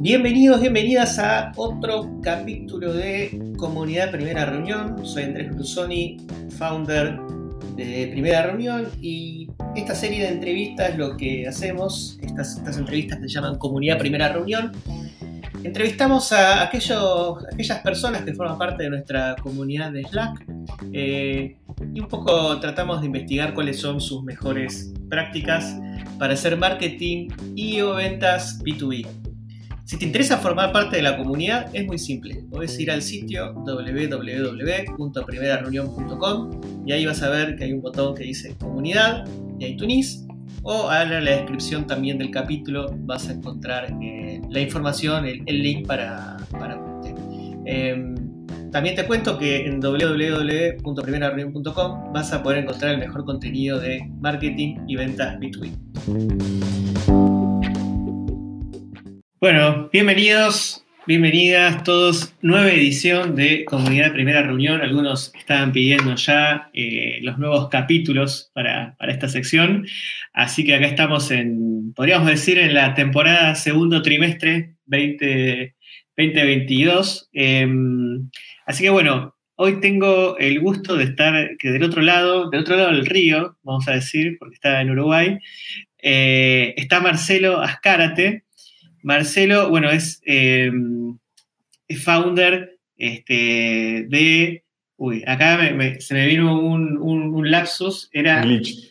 Bienvenidos, bienvenidas a otro capítulo de Comunidad Primera Reunión. Soy Andrés Brusoni, founder de Primera Reunión y esta serie de entrevistas lo que hacemos, estas entrevistas se llaman Comunidad Primera Reunión. Entrevistamos a aquellos, aquellas personas que forman parte de nuestra comunidad de Slack eh, y un poco tratamos de investigar cuáles son sus mejores prácticas para hacer marketing y o ventas B2B. Si te interesa formar parte de la comunidad, es muy simple. Puedes ir al sitio www.primerareunión.com y ahí vas a ver que hay un botón que dice comunidad y ahí tunís. O en la descripción también del capítulo vas a encontrar eh, la información, el, link para, para eh, también te cuento que en www.primerareunión.com vas a poder encontrar el mejor contenido de marketing y ventas B2B. Bueno, bienvenidos, bienvenidas todos. Nueva edición de Comunidad Primera Reunión. Algunos estaban pidiendo ya eh, los nuevos capítulos para, esta sección. Así que acá estamos en, podríamos decir, en la temporada segundo trimestre 2022. Em, así que bueno, hoy tengo el gusto de estar que del otro lado, del otro lado del río, vamos a decir, porque está en Uruguay, eh, está Marcelo Ascárate Marcelo, bueno, es, eh, founder este, de. Uy, acá se me vino un, lapsus. Era. Glitch.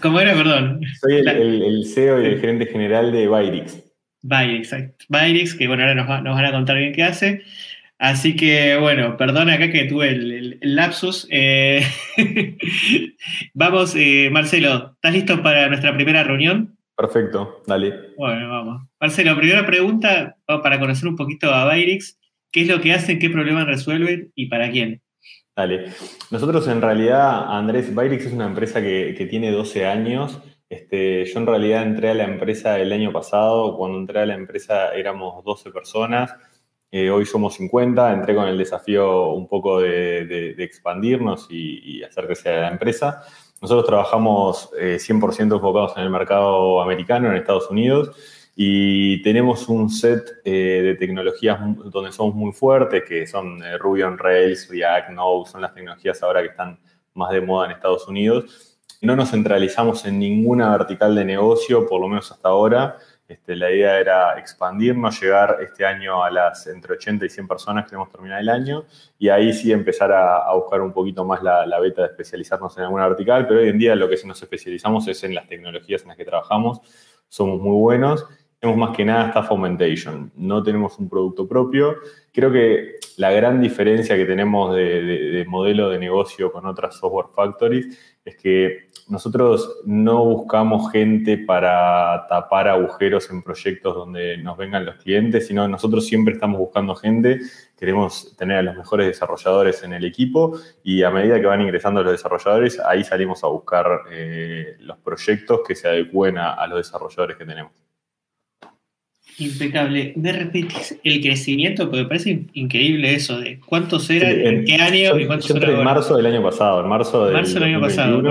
¿Cómo era? Perdón. Soy el, CEO y el gerente general de Byrix. Byrix. Byrix, que bueno, ahora nos, van a contar bien qué hace. Así que, bueno, perdona acá que tuve el, lapsus. Eh, vamos, eh, Marcelo, ¿estás listo para nuestra primera reunión? Perfecto, dale. Bueno, vamos. Marcelo, primera pregunta para conocer un poquito a Bayrix. ¿Qué es lo que hacen, qué problemas resuelven y para quién? Dale. Nosotros en realidad, Andrés, Bayrix es una empresa que, tiene 12 años. Este, yo en realidad entré a la empresa el año pasado. Cuando entré a la empresa éramos 12 personas. Eh, hoy somos 50. Entré con el desafío un poco de, expandirnos y, y hacer que sea la empresa. Nosotros trabajamos 100% eh, enfocados en el mercado americano, en Estados Unidos, y tenemos un set eh, de tecnologías donde somos muy fuertes, que son eh, Ruby on Rails, React, Node, son las tecnologías ahora que están más de moda en Estados Unidos. No nos centralizamos en ninguna vertical de negocio, por lo menos hasta ahora. Este, la idea era expandirnos, llegar este año a las entre 80 y 100 personas, queremos terminar el año, y ahí sí empezar a, buscar un poquito más la, la, beta de especializarnos en alguna vertical, pero hoy en día lo que sí nos especializamos es en las tecnologías en las que trabajamos, somos muy buenos tenemos más que nada Staff Augmentation. No tenemos un producto propio. Creo que la gran diferencia que tenemos de, modelo de negocio con otras software factories es que nosotros no buscamos gente para tapar agujeros en proyectos donde nos vengan los clientes, sino nosotros siempre estamos buscando gente, queremos tener a los mejores desarrolladores en el equipo y a medida que van ingresando los desarrolladores, ahí salimos a buscar eh, los proyectos que se adecúen a los desarrolladores que tenemos. Impecable. ¿Me repetís el crecimiento? Porque me parece increíble eso de cuántos eran, en, qué año y cuántos eran. En marzo del año pasado, en marzo del, marzo del año pasado.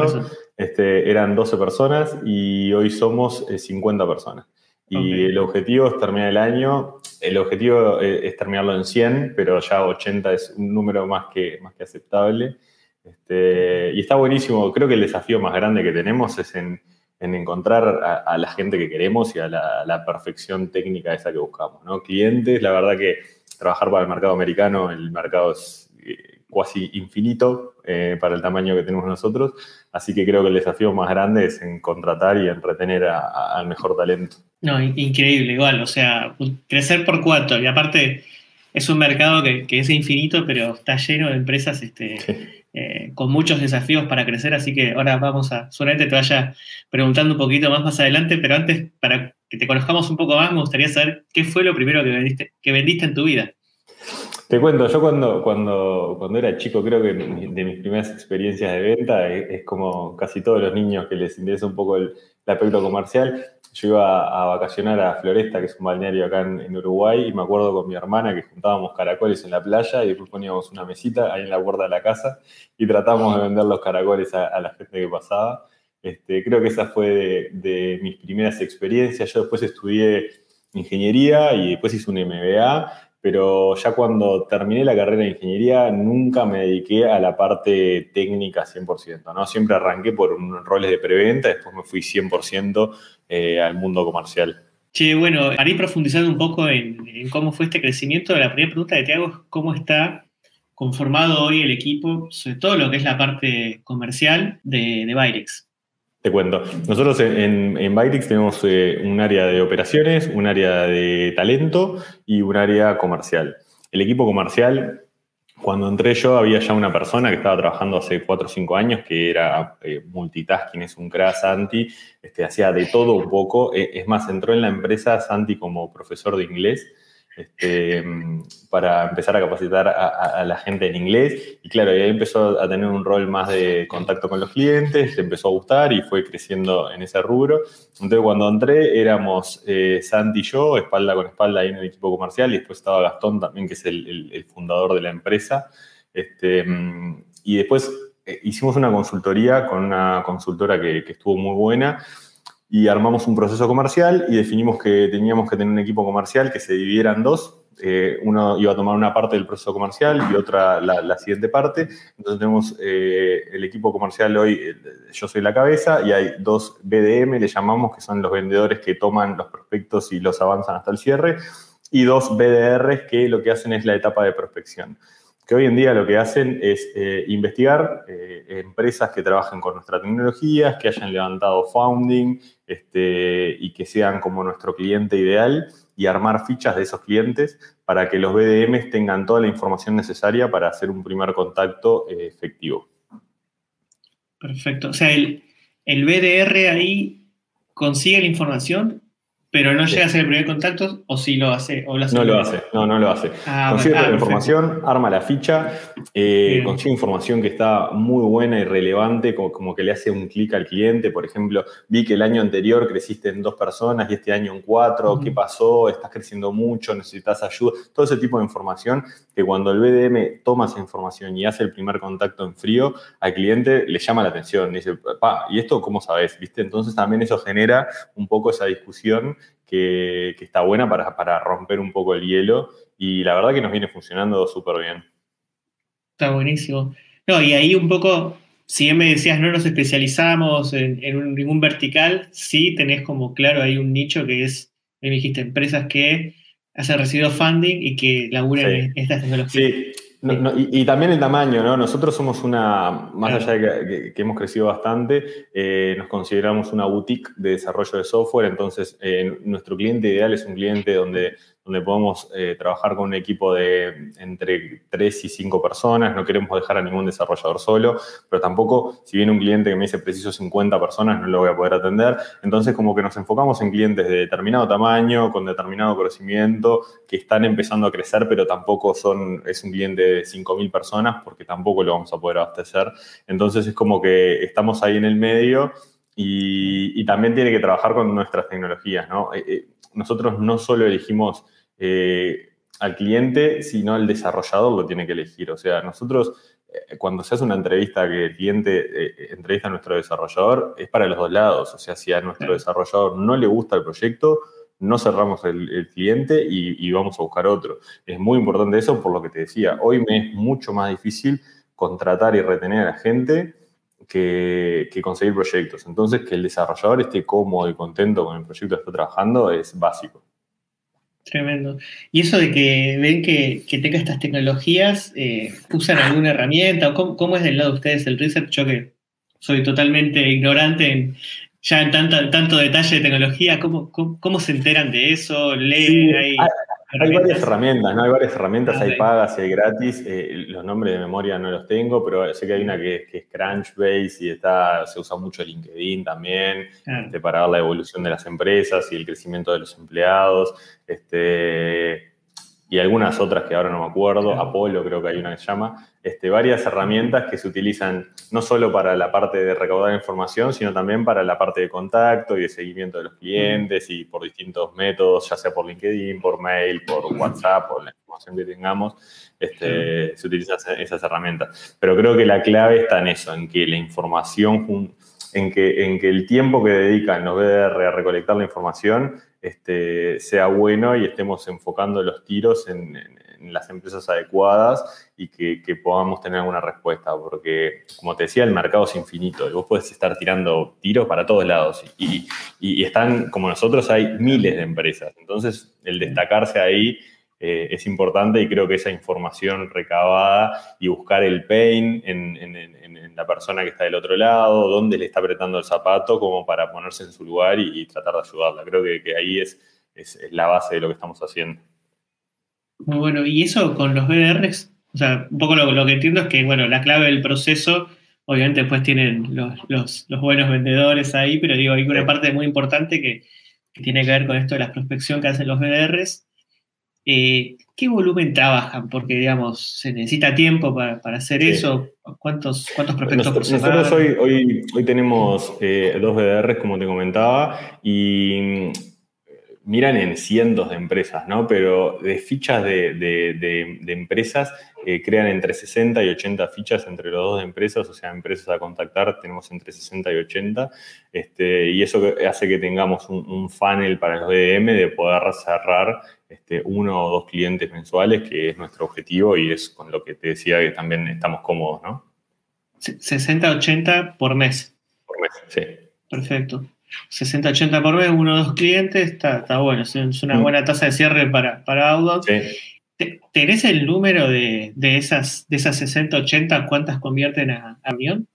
Este, eran 12 personas y hoy somos 50 eh, personas. Y el objetivo es terminar el año. El objetivo eh, es, terminarlo en 100, pero ya 80 es un número más que, más que aceptable. Este, y está buenísimo. Creo que el desafío más grande que tenemos es en en encontrar a, la gente que queremos y a la, perfección técnica esa que buscamos. ¿no? Clientes, la verdad que trabajar para el mercado americano, el mercado es eh, casi infinito eh, para el tamaño que tenemos nosotros, así que creo que el desafío más grande es en contratar y en retener al mejor talento. No, increíble, igual, o sea, crecer por cuatro, y aparte es un mercado que, es infinito, pero está lleno de empresas este, eh, con muchos desafíos para crecer, así que ahora vamos a, solamente te vaya preguntando un poquito más más adelante, pero antes, para que te conozcamos un poco más, me gustaría saber qué fue lo primero que vendiste, que vendiste en tu vida. Te cuento, yo cuando, cuando, cuando era chico, creo que de mis primeras experiencias de venta es, como casi todos los niños que les interesa un poco el, el aspecto comercial yo iba a vacacionar a Floresta, que es un balneario acá en, Uruguay, y me acuerdo con mi hermana que juntábamos caracoles en la playa y después poníamos una mesita ahí en la puerta de la casa y tratábamos de vender los caracoles a, la gente que pasaba. Este, creo que esa fue de, mis primeras experiencias. Yo después estudié ingeniería y después hice un MBA, pero ya cuando terminé la carrera de ingeniería nunca me dediqué a la parte técnica 100%, ¿no? Siempre arranqué por roles de preventa, después me fui 100% eh, al mundo comercial. Che, bueno, para ir profundizando un poco en, cómo fue este crecimiento, la primera pregunta que te hago es cómo está conformado hoy el equipo, sobre todo lo que es la parte comercial de, de. Te cuento. Nosotros en, en Byrex tenemos eh, un área de operaciones, un área de talento y un área comercial. El equipo comercial cuando entré yo había ya una persona que estaba trabajando hace 4 o 5 años que era eh, multitasking, es un crack Santi, este, hacía de todo un poco. Eh, es más, entró en la empresa Santi como profesor de inglés este, para empezar a capacitar a, la gente en inglés. Y claro, ahí empezó a tener un rol más de contacto con los clientes, le empezó a gustar y fue creciendo en ese rubro. Entonces, cuando entré, éramos eh, Santi y yo, espalda con espalda ahí en el equipo comercial, y después estaba Gastón también, que es el, fundador de la empresa. Este, y después eh, hicimos una consultoría con una consultora que, que estuvo muy buena y armamos un proceso comercial y definimos que teníamos que tener un equipo comercial que se dividiera en dos. Eh, uno iba a tomar una parte del proceso comercial y otra la, siguiente parte. Entonces tenemos eh, el equipo comercial hoy, eh, yo soy la cabeza y hay dos BDM, le llamamos, que son los vendedores que toman los prospectos y los avanzan hasta el cierre, y dos BDRs que lo que hacen es la etapa de prospección que hoy en día lo que hacen es eh, investigar eh, empresas que trabajen con nuestra tecnología, que hayan levantado founding este, y que sean como nuestro cliente ideal y armar fichas de esos clientes para que los BDMs tengan toda la información necesaria para hacer un primer contacto eh, efectivo. Perfecto. O sea, el, el BDR ahí consigue la información pero no llega a ser el primer contacto o si lo hace. O lo hace no lo hace, no, no lo hace. Ah, consigue la ah, información, arma la ficha, eh, consigue información que está muy buena y relevante, como, que le hace un clic al cliente. Por ejemplo, vi que el año anterior creciste en dos personas y este año en cuatro. ¿Qué pasó? ¿Estás creciendo mucho? ¿Necesitas ayuda? Todo ese tipo de información que cuando el BDM toma esa información y hace el primer contacto en frío, al cliente le llama la atención. Dice, pa, ¿y esto cómo sabes? ¿Viste? Entonces también eso genera un poco esa discusión que, está buena para, romper un poco el hielo y la verdad que nos viene funcionando súper bien. Está buenísimo. No, y ahí un poco, si bien me decías no nos especializamos en, ningún vertical, sí tenés como claro ahí un nicho que es, me dijiste, empresas que hacen recibido funding y que laburan en estas tecnologías. Sí, y, también el tamaño, ¿no? Nosotros somos una, más allá de que, hemos crecido bastante, eh, nos consideramos una boutique de desarrollo de software, entonces eh, nuestro cliente ideal es un cliente donde donde podemos eh, trabajar con un equipo de entre 3 y 5 personas. No queremos dejar a ningún desarrollador solo, pero tampoco, si viene un cliente que me dice preciso 50 personas, no lo voy a poder atender. Entonces, como que nos enfocamos en clientes de determinado tamaño, con determinado conocimiento, que están empezando a crecer, pero tampoco son, es un cliente de 5.000 personas, porque tampoco lo vamos a poder abastecer. Entonces, es como que estamos ahí en el medio. Y, también tiene que trabajar con nuestras tecnologías, ¿no? Eh, eh, nosotros no solo elegimos eh, al cliente, sino el desarrollador lo tiene que elegir. O sea, nosotros, eh, cuando se hace una entrevista que el cliente eh, entrevista a nuestro desarrollador, es para los dos lados. O sea, si a nuestro desarrollador no le gusta el proyecto, no cerramos el, cliente y, vamos a buscar otro. Es muy importante eso por lo que te decía. Hoy me es mucho más difícil contratar y retener a la gente que, que, conseguir proyectos. Entonces, que el desarrollador esté cómodo y contento con el proyecto que está trabajando es básico. Tremendo. Y eso de que ven que, que tenga estas tecnologías, eh, ¿usan alguna herramienta? ¿O cómo, es del lado de ustedes el research? Yo que soy totalmente ignorante en, ya en tanto, tanto detalle de tecnología, ¿cómo, cómo, se enteran de eso? ¿Leen? Hay varias herramientas, ¿no? Hay varias herramientas, hay pagas y hay gratis. Eh, los nombres de memoria no los tengo, pero sé que hay una que, es Crunchbase y está, se usa mucho LinkedIn también este, para ver la evolución de las empresas y el crecimiento de los empleados. Este, y algunas otras que ahora no me acuerdo, Apolo creo que hay una que se llama, este, varias herramientas que se utilizan no solo para la parte de recaudar información, sino también para la parte de contacto y de seguimiento de los clientes y por distintos métodos, ya sea por LinkedIn, por mail, por WhatsApp, por la información que tengamos, este, se utilizan esas herramientas. Pero creo que la clave está en eso, en que la información, en que, en que el tiempo que dedican los BDR a recolectar la información este, sea bueno y estemos enfocando los tiros en, las empresas adecuadas y que, podamos tener alguna respuesta, porque como te decía, el mercado es infinito y vos puedes estar tirando tiros para todos lados y, y están, como nosotros, hay miles de empresas. Entonces, el destacarse ahí eh, es importante y creo que esa información recabada y buscar el pain en, la persona que está del otro lado, dónde le está apretando el zapato, como para ponerse en su lugar y, tratar de ayudarla. Creo que, ahí es, es, la base de lo que estamos haciendo. Muy bueno, y eso con los BDRs, o sea, un poco lo, que entiendo es que, bueno, la clave del proceso, obviamente después tienen los, buenos vendedores ahí, pero digo, hay una parte muy importante que, que tiene que ver con esto de la prospección que hacen los BDRs eh, ¿Qué volumen trabajan? Porque, digamos, se necesita tiempo para, hacer eso. ¿Cuántos, cuántos prospectos? Nosotros hoy, hoy, hoy tenemos eh, dos BDRs, como te comentaba, y mm, miran en cientos de empresas, ¿no? Pero de fichas de, empresas eh, crean entre 60 y 80 fichas entre los dos de empresas, o sea, empresas a contactar tenemos entre 60 y 80, este, y eso hace que tengamos un, un funnel para los BDM de poder cerrar este, uno o dos clientes mensuales, que es nuestro objetivo y es con lo que te decía que también estamos cómodos, ¿no? 60-80 por mes. Por mes, sí. Perfecto. 60-80 por mes, uno o dos clientes, está, bueno, es una mm. buena tasa de cierre para, para Sí. ¿Tenés el número de, esas, de esas 60-80, cuántas convierten a, avión?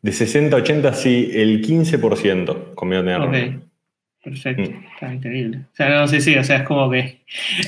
De 60-80, sí, el 15% convierte a avión. Perfecto, mm. está increíble. O sea, no sé si, o sea, es como que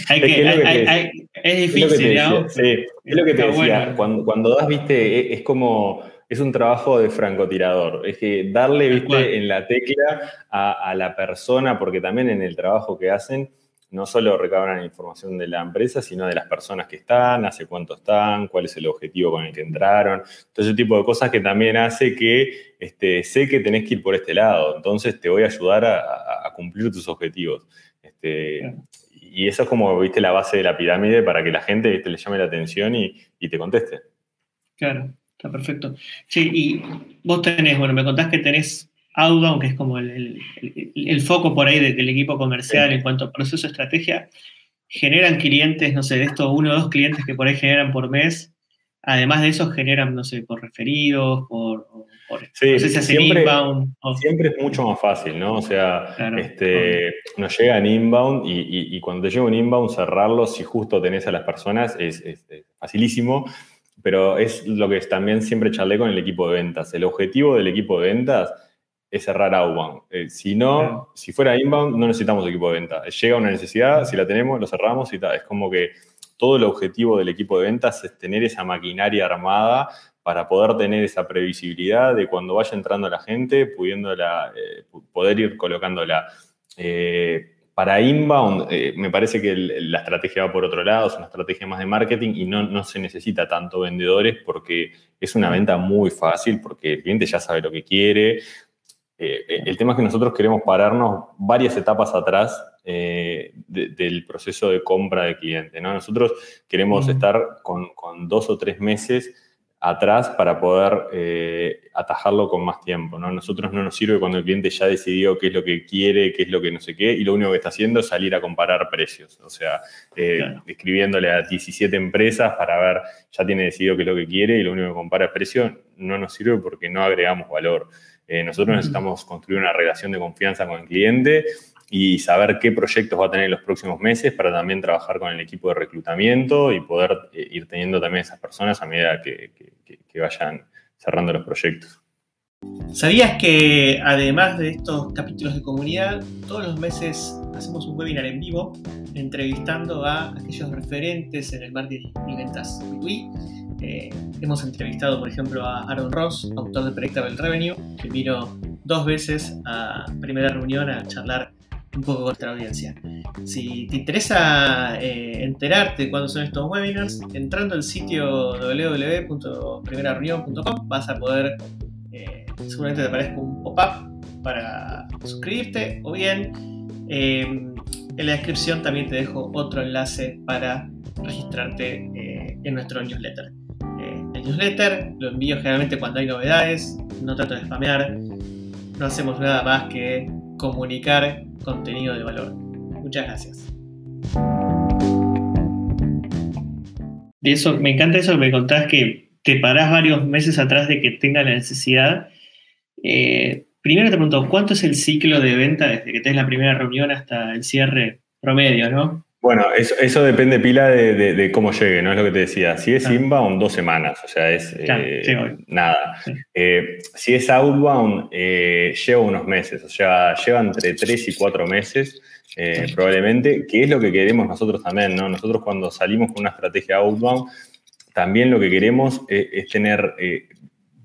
hay que, es, difícil, ¿no? Sí, es lo que te decía, cuando, cuando, das, viste, e, es, como, es un trabajo de francotirador, es que darle, viste, en la tecla a, a, la persona, porque también en el trabajo que hacen, no solo recaban información de la empresa, sino de las personas que están, hace cuánto están, cuál es el objetivo con el que entraron, todo ese tipo de cosas que también hace que este, sé que tenés que ir por este lado, entonces te voy a ayudar a, cumplir tus objetivos. Este, y eso es como, viste, la base de la pirámide para que la gente le llame la atención y, y te conteste. Claro, está perfecto. Sí, y vos tenés, bueno, me contás que tenés Outbound, que es como el, foco por ahí del equipo comercial en cuanto a proceso estrategia, generan clientes, no sé, de estos uno o dos clientes que por ahí generan por mes. Además de eso, generan, no sé, por referidos, por. sí, no sé si siempre, inbound. Siempre es mucho más fácil, ¿no? O sea, este, nos llega en inbound y, cuando te llega un inbound, cerrarlo, si justo tenés a las personas, es, es facilísimo pero es lo que también siempre charlé con el equipo de ventas. El objetivo del equipo de ventas es cerrar outbound. Eh, si no, si fuera inbound, no necesitamos equipo de venta. Llega una necesidad, si la tenemos, lo cerramos y tal. Es como que todo el objetivo del equipo de ventas es tener esa maquinaria armada para poder tener esa previsibilidad de cuando vaya entrando la gente, pudiéndola, eh, poder ir colocándola. Eh, para inbound, me parece que la estrategia va por otro lado, es una estrategia más de marketing y no, no se necesita tanto vendedores porque es una venta muy fácil, porque el cliente ya sabe lo que quiere, eh, eh, el tema es que nosotros queremos pararnos varias etapas atrás eh, del proceso de compra de cliente. ¿no? Nosotros queremos estar con, dos o tres meses atrás para poder atajarlo con más tiempo. ¿no? Nosotros no nos sirve cuando el cliente ya decidió qué es lo que quiere, qué es lo que no sé qué, y lo único que está haciendo es salir a comparar precios. O sea, escribiéndole a 17 empresas para ver, ya tiene decidido qué es lo que quiere y lo único que compara es precio, no nos sirve porque no agregamos valor. Eh, nosotros necesitamos construir una relación de confianza con el cliente y saber qué proyectos va a tener en los próximos meses para también trabajar con el equipo de reclutamiento y poder eh, ir teniendo también esas personas a medida que, vayan cerrando los proyectos. ¿Sabías que además de estos capítulos de comunidad, todos los meses hacemos un webinar en vivo entrevistando a aquellos referentes en el marketing y ventas eh, hemos entrevistado, por ejemplo, a Aaron Ross, autor de Predictable Revenue, que vino dos veces a primera reunión a charlar un poco con nuestra audiencia. Si te interesa eh, enterarte de cuándo son estos webinars, entrando al sitio www.primerareunión.com vas a poder, eh, seguramente te aparezca un pop-up para suscribirte o bien en la descripción también te dejo otro enlace para registrarte en nuestro newsletter newsletter, lo envío generalmente cuando hay novedades, no trato de spamear, no hacemos nada más que comunicar contenido de valor. Muchas gracias. Eso, me encanta eso que me contás que te parás varios meses atrás de que tenga la necesidad. Eh, primero te pregunto, ¿cuánto es el ciclo de venta desde que tenés la primera reunión hasta el cierre promedio, no? Bueno, eso, depende pila de, cómo llegue, ¿no? Es lo que te decía. Si es inbound, dos semanas, o sea, es eh, nada. Eh, si es outbound, lleva unos meses, o sea, lleva entre tres y cuatro meses. probablemente, que es lo que queremos nosotros también, ¿no? Nosotros cuando salimos con una estrategia outbound, también lo que queremos es, tener, eh,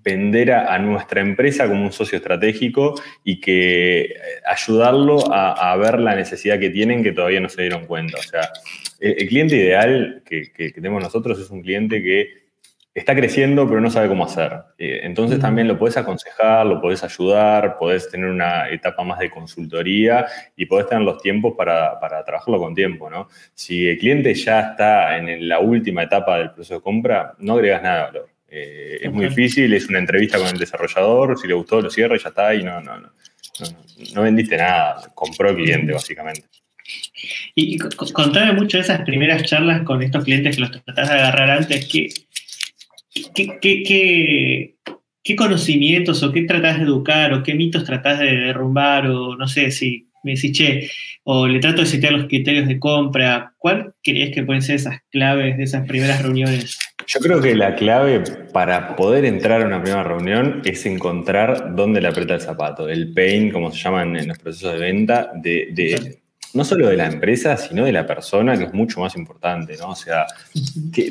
vender a, nuestra empresa como un socio estratégico y que eh, ayudarlo a, ver la necesidad que tienen que todavía no se dieron cuenta. O sea, el, cliente ideal que, tenemos nosotros es un cliente que está creciendo pero no sabe cómo hacer. Eh, entonces también lo puedes aconsejar, lo puedes ayudar, puedes tener una etapa más de consultoría y puedes tener los tiempos para, para, trabajarlo con tiempo. ¿no? Si el cliente ya está en la última etapa del proceso de compra, no agregas nada de valor. Eh, es muy difícil, es una entrevista con el desarrollador, si le gustó lo cierra y ya está y no, no, no, no, vendiste nada, compró el cliente básicamente. Y contame mucho de esas primeras charlas con estos clientes que los tratás de agarrar antes, que ¿qué, qué, conocimientos o qué tratás de educar o qué mitos tratás de derrumbar o no sé si me decís, che, o le trato de citar los criterios de compra, ¿cuál crees que pueden ser esas claves de esas primeras reuniones? Yo creo que la clave para poder entrar a una primera reunión es encontrar dónde le aprieta el zapato, el pain, como se llaman en los procesos de venta, de, no solo de la empresa, sino de la persona, que es mucho más importante, ¿no? O sea,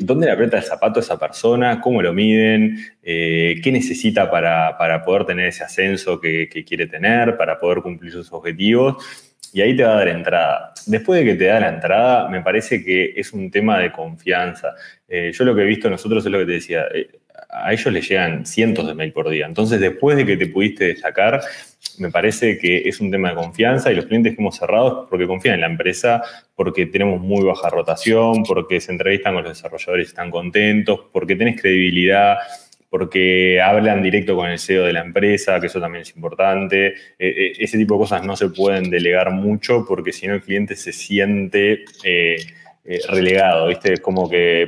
¿dónde le aprieta el zapato a esa persona? ¿Cómo lo miden? Eh, ¿Qué necesita para, poder tener ese ascenso que, quiere tener, para poder cumplir sus objetivos? Y ahí te va a dar entrada. Después de que te da la entrada, me parece que es un tema de confianza. Eh, yo lo que he visto nosotros es lo que te decía, eh, a ellos les llegan cientos de mail por día. Entonces, después de que te pudiste destacar, me parece que es un tema de confianza y los clientes que hemos cerrado porque confían en la empresa, porque tenemos muy baja rotación, porque se entrevistan con los desarrolladores y están contentos, porque tenés credibilidad, porque hablan directo con el CEO de la empresa, que eso también es importante. Eh, eh, ese tipo de cosas no se pueden delegar mucho porque si no el cliente se siente... Eh, eh, relegado, ¿viste? Es como que,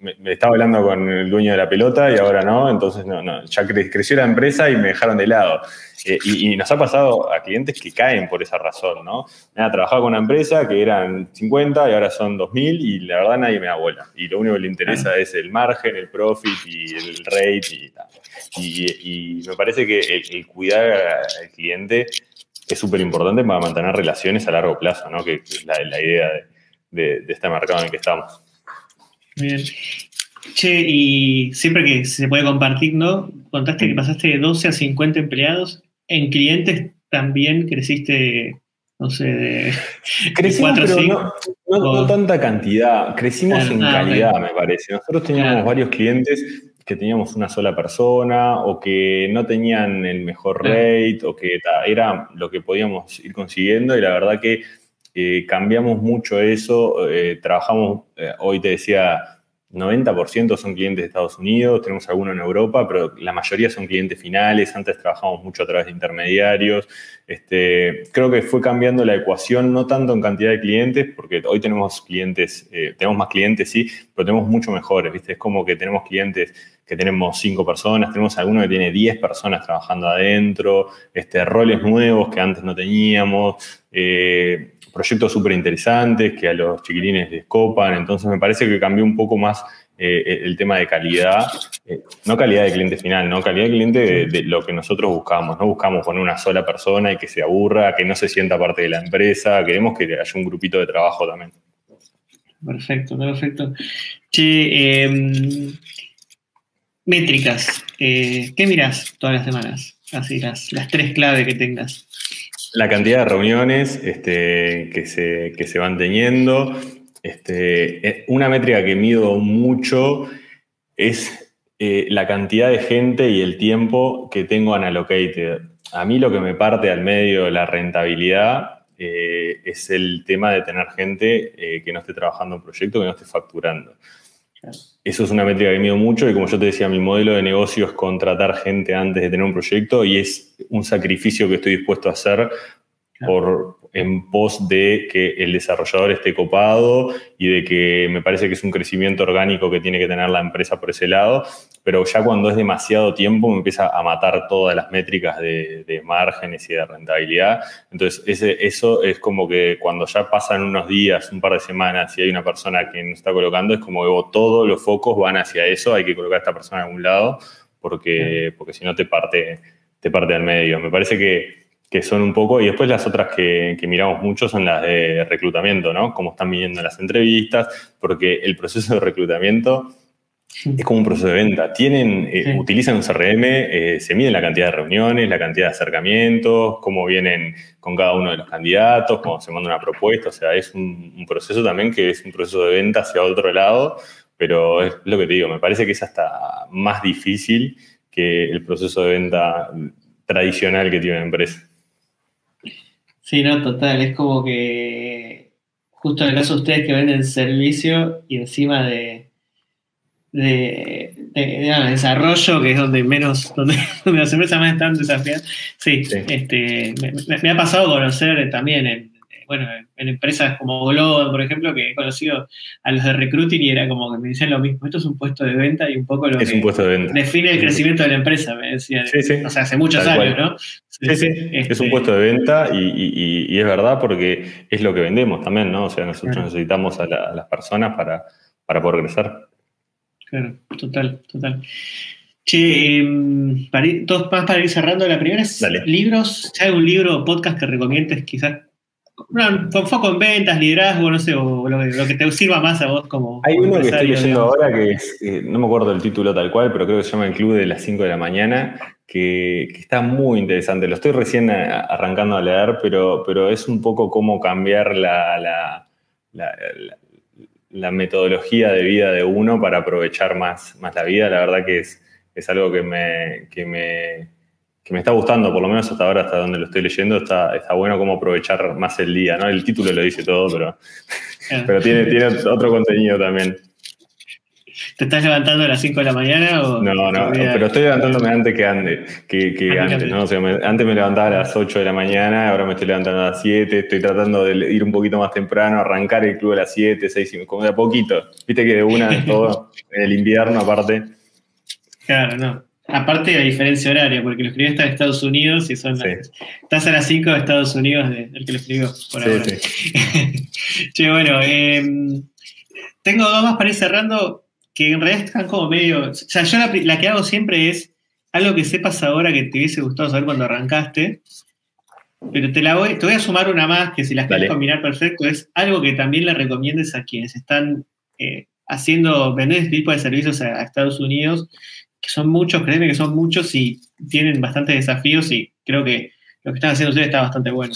me, estaba hablando con el dueño de la pelota y ahora no, entonces no, no ya creció la empresa y me dejaron de lado. Eh, y, nos ha pasado a clientes que caen por esa razón, ¿no? Me ha trabajado con una empresa que eran 50 y ahora son 2.000 y la verdad nadie me da bola. Y lo único que le interesa es el margen, el profit y el rate y Y, me parece que el, cuidar al cliente es súper importante para mantener relaciones a largo plazo, ¿no? Que, es la, la idea de, de, este mercado en el que estamos. Bien. Che, y siempre que se puede compartir, ¿no? Contaste que pasaste de 12 a 50 empleados. En clientes también creciste, no sé, de, Crecimos, 4 pero No, tanta cantidad. Crecimos en ah, calidad, me parece. Nosotros teníamos varios clientes que teníamos una sola persona o que no tenían el mejor rate o que era lo que podíamos ir consiguiendo y la verdad que eh, cambiamos mucho eso, eh, trabajamos, eh, hoy te decía, 90% son clientes de Estados Unidos, tenemos algunos en Europa, pero la mayoría son clientes finales, antes trabajamos mucho a través de intermediarios. Este, creo que fue cambiando la ecuación, no tanto en cantidad de clientes, porque hoy tenemos clientes, tenemos más clientes, sí, pero tenemos mucho mejores, ¿viste? Es como que tenemos clientes que tenemos cinco personas, tenemos alguno que tiene 10 personas trabajando adentro, este, roles nuevos que antes no teníamos proyectos súper interesantes que a los chiquilines les copan, entonces me parece que cambió un poco más eh, el tema de calidad, eh, no calidad de cliente final, no calidad de cliente de, lo que nosotros buscamos, no buscamos poner una sola persona y que se aburra, que no se sienta parte de la empresa, queremos que haya un grupito de trabajo también. Perfecto, perfecto. Che, em, métricas, eh, ¿qué miras todas las semanas? Así, las, las tres claves que tengas. La cantidad de reuniones este, que, se, se van teniendo. Este, eh, una métrica que mido mucho es eh, la cantidad de gente y el tiempo que tengo unallocated. A mí lo que me parte al medio la rentabilidad eh, es el tema de tener gente que no esté trabajando en proyecto, que no esté facturando. Eso es una métrica que mido mucho y como yo te decía, mi modelo de negocio es contratar gente antes de tener un proyecto y es un sacrificio que estoy dispuesto a hacer por, en pos de que el desarrollador esté copado y de que me parece que es un crecimiento orgánico que tiene que tener la empresa por ese lado, pero ya cuando es demasiado tiempo me empieza a matar todas las métricas de, márgenes y de rentabilidad. Entonces, ese, eso es como que cuando ya pasan unos días, un par de semanas y hay una persona que nos está colocando, es como que todos los focos van hacia eso, hay que colocar a esta persona en algún lado, porque, porque si no te parte, te parte al medio. Me parece que que son un poco, y después las otras que, miramos mucho son las de reclutamiento, ¿no? Cómo están viniendo las entrevistas, porque el proceso de reclutamiento es como un proceso de venta. Tienen, eh, utilizan un CRM, eh, se mide la cantidad de reuniones, la cantidad de acercamientos, cómo vienen con cada uno de los candidatos, cómo se manda una propuesta. O sea, es un, un proceso también que es un proceso de venta hacia otro lado, pero es lo que te digo, me parece que es hasta más difícil que el proceso de venta tradicional que tiene una empresa. Sí, no, total. Es como que justo en el caso de ustedes que venden servicio y encima de, de, desarrollo, que es donde menos, donde, las empresas más están desafiadas. Sí, Este, me, ha pasado conocer también en, bueno, en empresas como Globo, por ejemplo, que he conocido a los de recruiting y era como que me decían lo mismo, esto es un puesto de venta y un poco lo es que un puesto de venta. define el crecimiento de la empresa, me decían. Sí, sí. O sea, hace muchos años, ¿no? Sí, sí, es un este puesto de venta y, es verdad porque es lo que vendemos también, ¿no? O sea, nosotros necesitamos a, las personas para, para poder crecer. Claro, total, total. Che, em, dos más para ir cerrando. La primera es libros. ¿Hay un libro o podcast que recomiendes quizás con foco en ventas, liderazgo, no sé, o lo, que te sirva más a vos como. Hay uno que estoy leyendo ahora que eh, no me acuerdo el título tal cual, pero creo que se llama El Club de las 5 de la mañana, que, está muy interesante. Lo estoy recién arrancando a leer, pero, pero es un poco cómo cambiar la, la, metodología de vida de uno para aprovechar más, más la vida. La verdad que es, es algo que me, que me que me está gustando, por lo menos hasta ahora, hasta donde lo estoy leyendo, está, está bueno cómo aprovechar más el día, ¿no? El título lo dice todo, pero, pero tiene, tiene otro contenido también. ¿Te estás levantando a las 5 de la mañana? O no, no, pero estoy levantándome antes que antes, que, que antes, ¿no? O sea, antes me levantaba a las 8 de la mañana, ahora me estoy levantando a las 7, estoy tratando de ir un poquito más temprano, arrancar el club a las 7, 6, como de a poquito. Viste que de una todo, en el invierno aparte. Claro, no. Aparte de la diferencia horaria, porque lo escribió está en Estados Unidos y son estás a las 5 de Estados Unidos el que lo escribió por ahora. Sí. bueno, em, tengo dos más para ir cerrando que en realidad están como medio. O sea, yo la, que hago siempre es algo que sepas ahora que te hubiese gustado saber cuando arrancaste. Pero te la voy, te voy a sumar una más que si las quieres combinar perfecto, es algo que también le recomiendes a quienes están eh, haciendo, vender este tipo de servicios a Estados Unidos que son muchos, créeme que son muchos y tienen bastantes desafíos y creo que lo que están haciendo ustedes está bastante bueno.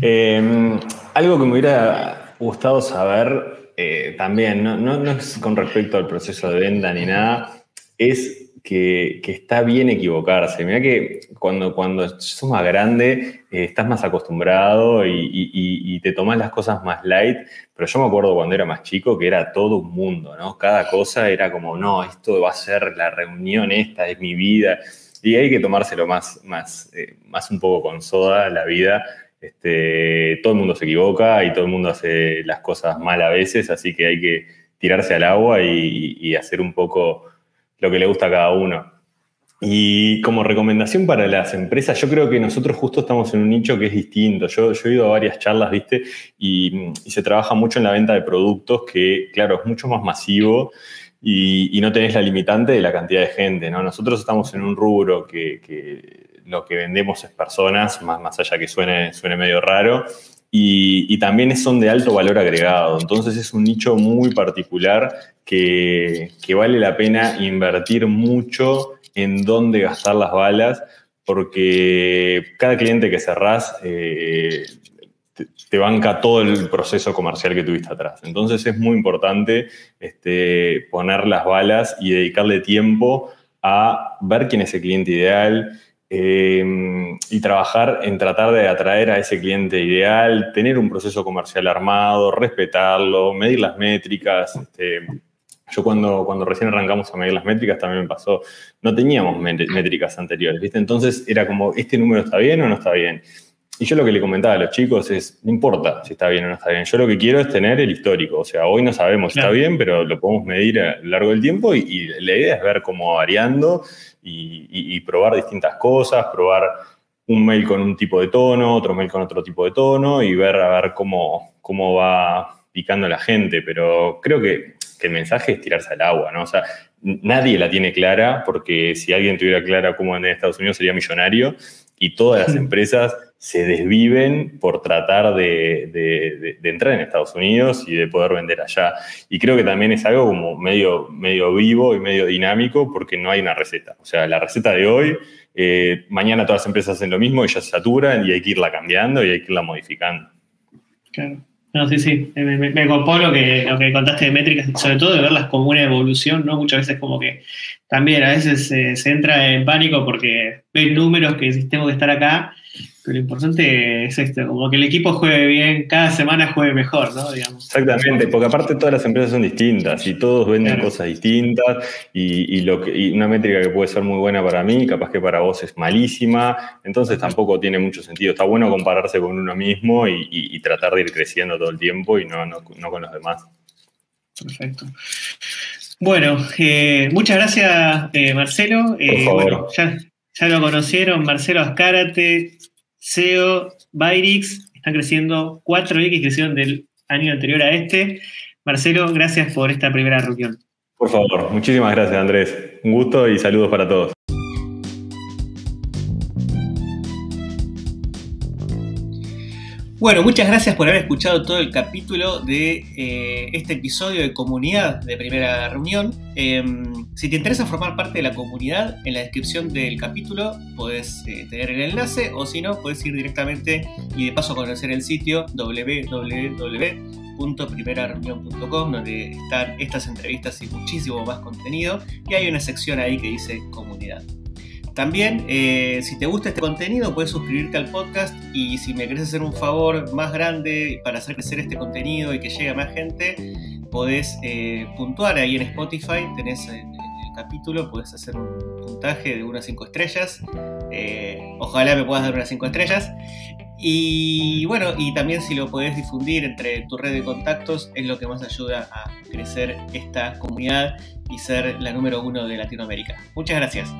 Em, algo que me hubiera gustado saber eh, también, no, es con respecto al proceso de venta ni nada, es que, está bien equivocarse. Mira que cuando, cuando sos más grande eh, estás más acostumbrado y, te tomas las cosas más light, pero yo me acuerdo cuando era más chico que era todo un mundo, ¿no? Cada cosa era como, no, esto va a ser la reunión, esta es mi vida. Y hay que tomárselo más, más, eh, más un poco con soda la vida. Este, todo el mundo se equivoca y todo el mundo hace las cosas mal a veces, así que hay que tirarse al agua y hacer un poco lo que le gusta a cada uno. Y como recomendación para las empresas, yo creo que nosotros justo estamos en un nicho que es distinto. Yo, he ido a varias charlas, ¿viste? Y, se trabaja mucho en la venta de productos que, claro, es mucho más masivo y, no tenés la limitante de la cantidad de gente, ¿no? Nosotros estamos en un rubro que, lo que vendemos es personas, más, más allá que suene, suene medio raro, y, también son de alto valor agregado. Entonces es un nicho muy particular que, vale la pena invertir mucho en dónde gastar las balas, porque cada cliente que cerrás eh, te, banca todo el proceso comercial que tuviste atrás. Entonces es muy importante este, poner las balas y dedicarle tiempo a ver quién es el cliente ideal, Em, y trabajar en tratar de atraer a ese cliente ideal, tener un proceso comercial armado, respetarlo, medir las métricas. Este, yo cuando, cuando recién arrancamos a medir las métricas también me pasó, no teníamos métricas anteriores, ¿viste? Entonces era como, ¿este número está bien o no está bien? Y yo lo que le comentaba a los chicos es, no importa si está bien o no está bien, yo lo que quiero es tener el histórico, o sea, hoy no sabemos si está bien, pero lo podemos medir a lo largo del tiempo y, la idea es ver cómo va variando y, probar distintas cosas, probar un mail con un tipo de tono, otro mail con otro tipo de tono y ver a ver cómo, cómo va picando la gente, pero creo que, que el mensaje es tirarse al agua, ¿no? O sea, nadie la tiene clara, porque si alguien tuviera clara cómo anda en Estados Unidos sería millonario, y todas las empresas se desviven por tratar de, entrar en Estados Unidos y de poder vender allá. Y creo que también es algo como medio, medio vivo y medio dinámico porque no hay una receta. O sea, la receta de hoy, eh, mañana todas las empresas hacen lo mismo y ya se saturan y hay que irla cambiando y hay que irla modificando. Claro. No, sí, sí, me, me, lo que, lo que contaste de métricas, sobre todo de verlas como una evolución, ¿no? Muchas veces como que también a veces se entra en pánico porque ves números que tengo que estar acá lo importante es esto, como que el equipo juegue bien, cada semana juegue mejor, ¿no? Exactamente, porque aparte todas las empresas son distintas y todos venden cosas distintas y, lo que, una métrica que puede ser muy buena para mí, capaz que para vos es malísima, entonces tampoco tiene mucho sentido. Está bueno compararse con uno mismo y, tratar de ir creciendo todo el tiempo y no, no, con los demás. Perfecto. Bueno, eh, muchas gracias, eh, Marcelo. Eh, bueno, ya, ya, lo conocieron, Marcelo Ascárate, SEO, Byrix, están creciendo 4X, crecieron del año anterior a este. Marcelo, gracias por esta primera reunión. Por favor, muchísimas gracias Andrés. Un gusto y saludos para todos. Bueno, muchas gracias por haber escuchado todo el capítulo de eh, este episodio de comunidad de primera reunión. Em, si te interesa formar parte de la comunidad, en la descripción del capítulo puedes eh, tener el enlace o si no, puedes ir directamente y de paso conocer el sitio www.primerareunión.com donde están estas entrevistas y muchísimo más contenido y hay una sección ahí que dice comunidad. También, eh, si te gusta este contenido, puedes suscribirte al podcast y si me querés hacer un favor más grande para hacer crecer este contenido y que llegue a más gente, podés eh, puntuar ahí en Spotify, tenés en, el capítulo, podés hacer un puntaje de unas 5 estrellas. Eh, ojalá me puedas dar unas 5 estrellas. Y bueno, y también si lo podés difundir entre tu red de contactos, es lo que más ayuda a crecer esta comunidad y ser la número uno de Latinoamérica. Muchas gracias.